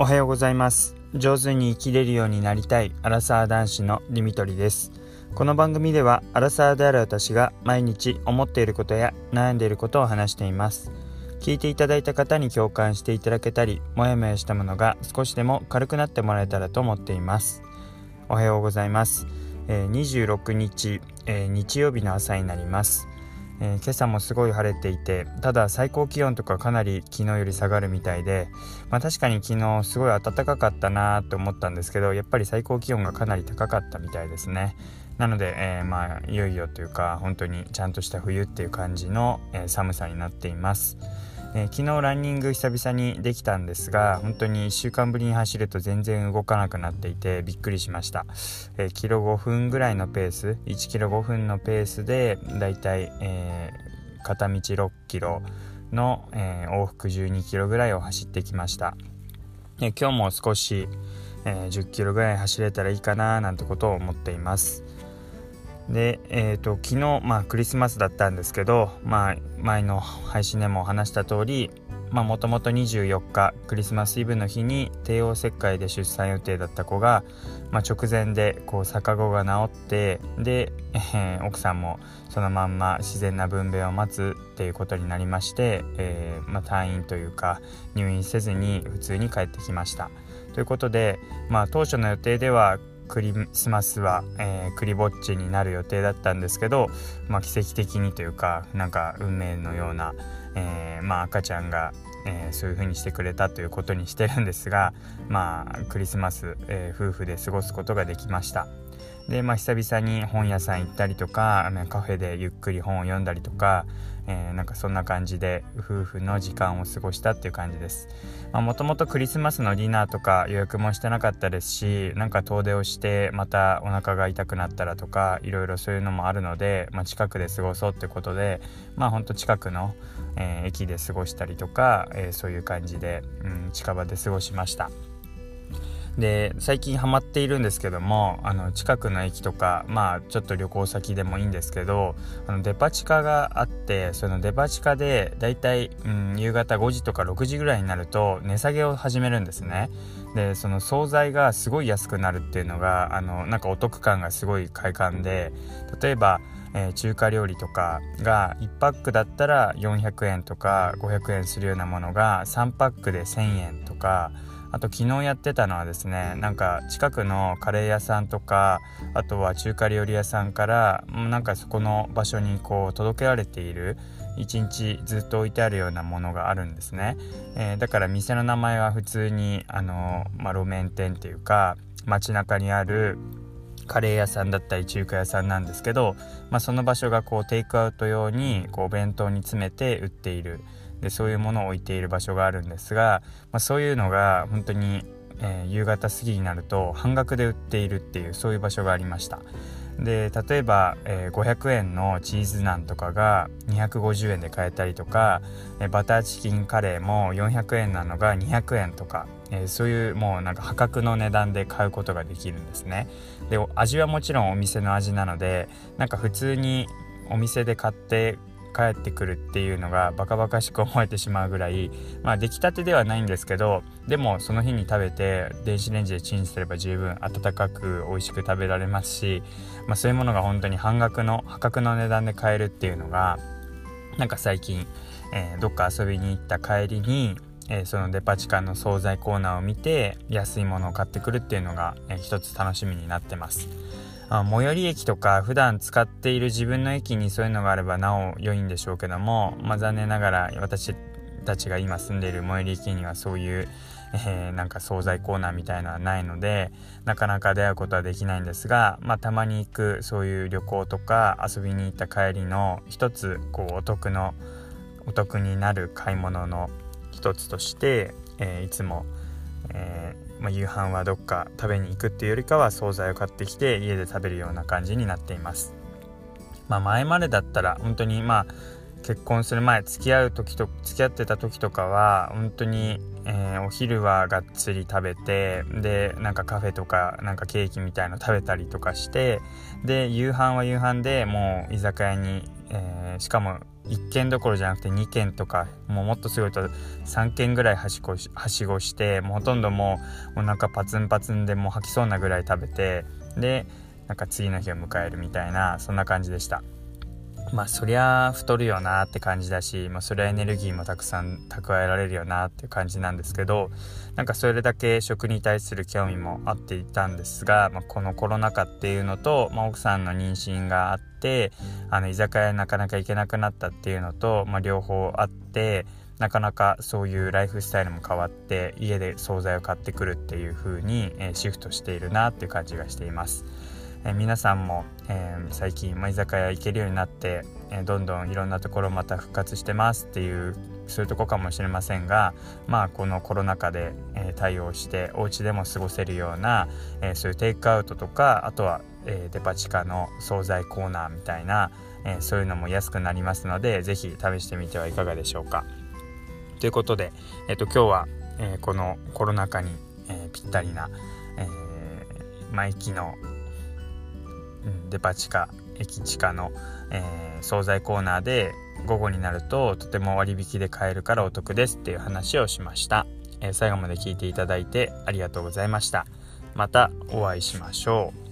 おはようございます。上手に生きれるようになりたいアラサー男子のデミトリです。この番組ではアラサーである私が毎日思っていることや悩んでいることを話しています。聞いていただいた方に共感していただけたりもやもやしたものが少しでも軽くなってもらえたらと思っています。おはようございます、え、26日、え、日曜日の朝になります。えー、今朝もすごい晴れていてただ最高気温とかかなり昨日より下がるみたいで、まあ、確かに昨日すごい暖かかったなと思ったんですけどやっぱり最高気温がかなり高かったみたいですねなので、えー、まあいよいよというか本当にちゃんとした冬っていう感じの、えー、寒さになっています。えー、昨日ランニング久々にできたんですが本当に1週間ぶりに走ると全然動かなくなっていてびっくりしました、えー、キロ5分ぐらいのペース1キロ5分のペースでだいたい、え、片道6キロの、え往復12キロぐらいを走ってきました、え今日も少し、え10キロぐらい走れたらいいかななんてことを思っています。で、えーと、昨日、まあ、クリスマスだったんですけど、まあ、前の配信でも話した通りもともと24日クリスマスイブの日に帝王切開で出産予定だった子が、まあ、直前でこう逆子が治ってで、えー、奥さんもそのまんま自然な分娩を待つっていうことになりまして、えー、まあ、退院というか入院せずに普通に帰ってきました。ということで、まあ、当初の予定ではクリスマスは、えー、クリぼっちになる予定だったんですけど、まあ、奇跡的にというかなんか運命のような、えー、まあ、赤ちゃんが、えー、そういう風にしてくれたということにしてるんですが、まあ、クリスマス、え夫婦で過ごすことができました。で、まあ、久々に本屋さん行ったりとかカフェでゆっくり本を読んだりとか、えー、なんかそんな感じで夫婦の時間を過ごしたっていう感じです。もともとクリスマスのディナーとか予約もしてなかったですしなんか遠出をしてまたお腹が痛くなったらとかいろいろそういうのもあるので、まあ、近くで過ごそうってことでまあほんと近くの、えー、駅で過ごしたりとか、えー、そういう感じで、うん、近場で過ごしました。で最近ハマっているんですけどもあの近くの駅とかまあちょっと旅行先でもいいんですけどあのデパ地下があってそのデパ地下でだいたい、うん、夕方5時とか6時ぐらいになると値下げを始めるんですね。でその惣菜がすごい安くなるっていうのがあのなんかお得感がすごい快感で例えばえー、中華料理とかが1パックだったら400円とか500円するようなものが3パックで1000円とかあと昨日やってたのはですねなんか近くのカレー屋さんとかあとは中華料理屋さんからなんかそこの場所にこう届けられている一日ずっと置いてあるようなものがあるんですね、えー、だから店の名前は普通にあの、まあ、路面店っていうか街中にあるカレー屋さんだったり中華屋さんなんですけど、まあ、その場所がこうテイクアウト用にこうお弁当に詰めて売っているでそういうものを置いている場所があるんですが、まあ、そういうのが本当に、えー、夕方過ぎになると半額で売っているっていうそういう場所がありました。で例えば、えー、500円のチーズナンとかが250円で買えたりとか、えー、バターチキンカレーも400円なのが200円とか、えー、そういうもうなんか破格の値段で買うことができるんですね。で味はもちろんお店の味なのでなんか普通にお店で買って帰ってくるっていうのがバカバカしく思えてしまうぐらいまあ出来たてではないんですけどでもその日に食べて電子レンジでチンすれば十分温かく美味しく食べられますし、まあ、そういうものが本当に半額の破格の値段で買えるっていうのがなんか最近、えー、どっか遊びに行った帰りにえー、そのデパ地下の惣菜コーナーを見て安いものを買ってくるっていうのが、えー、一つ楽しみになってます。あ最寄り駅とか普段使っている自分の駅にそういうのがあればなお良いんでしょうけども、まあ、残念ながら私たちが今住んでいる最寄り駅にはそういう、えー、なんか惣菜コーナーみたいのはないのでなかなか出会うことはできないんですが、まあ、たまに行くそういう旅行とか遊びに行った帰りの一つこうお得のお得になる買い物の一つとして、えー、いつも、えーまあ、夕飯はどっか食べに行くっていうよりかは惣菜を買ってきて家で食べるような感じになっています。まあ、前までだったら本当にまあ結婚する前付き合う時と付き合ってた時とかは本当に、えー、お昼はがっつり食べてでなんかカフェとかなんかケーキみたいの食べたりとかしてで夕飯は夕飯でもう居酒屋に、えー、しかも1軒どころじゃなくて2軒とかもうもっとすごいと3軒ぐらいはしごしはしごしてもうほとんどもうお腹パツンパツンでもう吐きそうなぐらい食べてでなんか次の日を迎えるみたいなそんな感じでした。まあそりゃ太るよなって感じだし、まあ、そりゃエネルギーもたくさん蓄えられるよなっていう感じなんですけどなんかそれだけ食に対する興味もあっていたんですが、まあ、このコロナ禍っていうのと、まあ、奥さんの妊娠があってあの居酒屋なかなか行けなくなったっていうのと、まあ、両方あってなかなかそういうライフスタイルも変わって家で惣菜を買ってくるっていう風に、え、シフトしているなっていう感じがしています。え、皆さんも、えー、最近、まあ、居酒屋行けるようになって、えどんどんいろんなところまた復活してますっていうそういうとこかもしれませんがまあこのコロナ禍で、え対応してお家でも過ごせるような、えそういうテイクアウトとかあとは、えデパ地下の惣菜コーナーみたいな、えそういうのも安くなりますので是非試してみてはいかがでしょうか。ということで、えー、と今日は、えこのコロナ禍に、えぴったりな、えー、マイキのデパ地下駅地下の、えー、惣菜コーナーで午後になるととても割引で買えるからお得ですっていう話をしました、えー、最後まで聞いていただいてありがとうございました。またお会いしましょう。